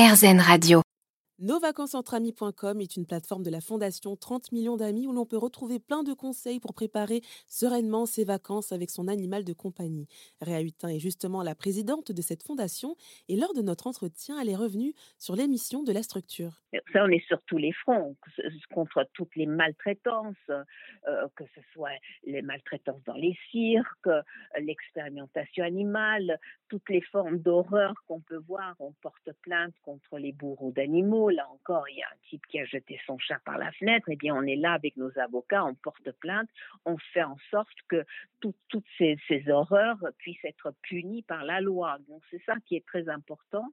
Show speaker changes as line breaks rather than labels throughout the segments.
RZN Radio.
Novacancesentrami.com est une plateforme de la Fondation 30 millions d'amis où l'on peut retrouver plein de conseils pour préparer sereinement ses vacances avec son animal de compagnie. Réa Hutin est justement la présidente de cette fondation et lors de notre entretien, elle est revenue sur l'émission de la structure.
Ça, on est sur tous les fronts, contre toutes les maltraitances, euh, que ce soit les maltraitances dans les cirques, l'expérimentation animale, toutes les formes d'horreur qu'on peut voir. On porte plainte contre les bourreaux d'animaux là encore, il y a un type qui a jeté son chat par la fenêtre, et eh bien on est là avec nos avocats, on porte plainte, on fait en sorte que toutes ces, horreurs puissent être punies par la loi. Donc c'est ça qui est très important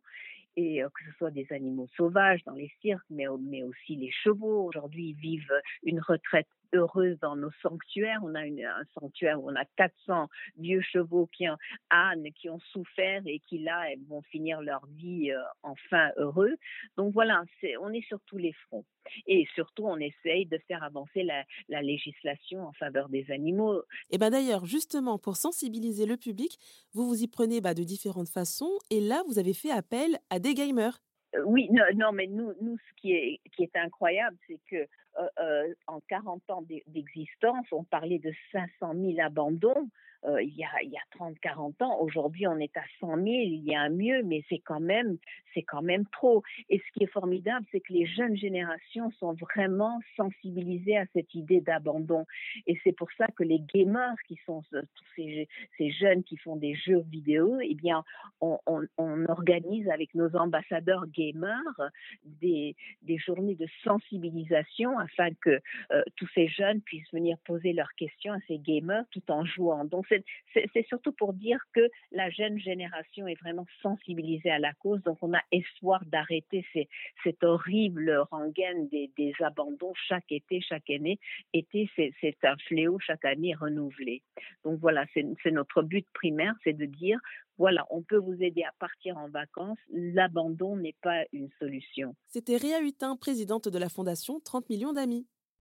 et euh, que ce soit des animaux sauvages dans les cirques, mais, mais aussi les chevaux. Aujourd'hui, ils vivent une retraite heureuse dans nos sanctuaires. On a un sanctuaire où on a 400 vieux chevaux qui ont, ânes qui ont souffert et qui là vont finir leur vie euh, enfin heureux. Donc voilà, on est sur tous les fronts. Et surtout, on essaye de faire avancer la, législation en faveur des animaux.
Et ben d'ailleurs, justement, pour sensibiliser le public, vous vous y prenez bah, de différentes façons. Et là, vous avez fait appel à des gamers.
Euh, oui, non, mais nous, nous, ce qui est, qui est incroyable, c'est que euh, euh, en 40 ans d'existence, on parlait de 500 000 abandons. Euh, il y a, il y a 30-40 ans. Aujourd'hui, on est à 100 000. Il y a un mieux, mais c'est quand même, quand même trop. Et ce qui est formidable, c'est que les jeunes générations sont vraiment sensibilisées à cette idée d'abandon. Et c'est pour ça que les gamers, qui sont tous ces, ces, jeunes qui font des jeux vidéo, eh bien, on, organise avec nos ambassadeurs gamers des, journées de sensibilisation afin que euh, tous ces jeunes puissent venir poser leurs questions à ces gamers tout en jouant. C'est surtout pour dire que la jeune génération est vraiment sensibilisée à la cause. Donc on a espoir d'arrêter cette horrible rengaine des, abandons chaque été, chaque année. Été, c'est un fléau chaque année renouvelé. Donc voilà, c'est notre but primaire, c'est de dire voilà, on peut vous aider à partir en vacances. L'abandon n'est pas une solution.
C'était Réa Hutin, présidente de la Fondation 30 millions d'amis.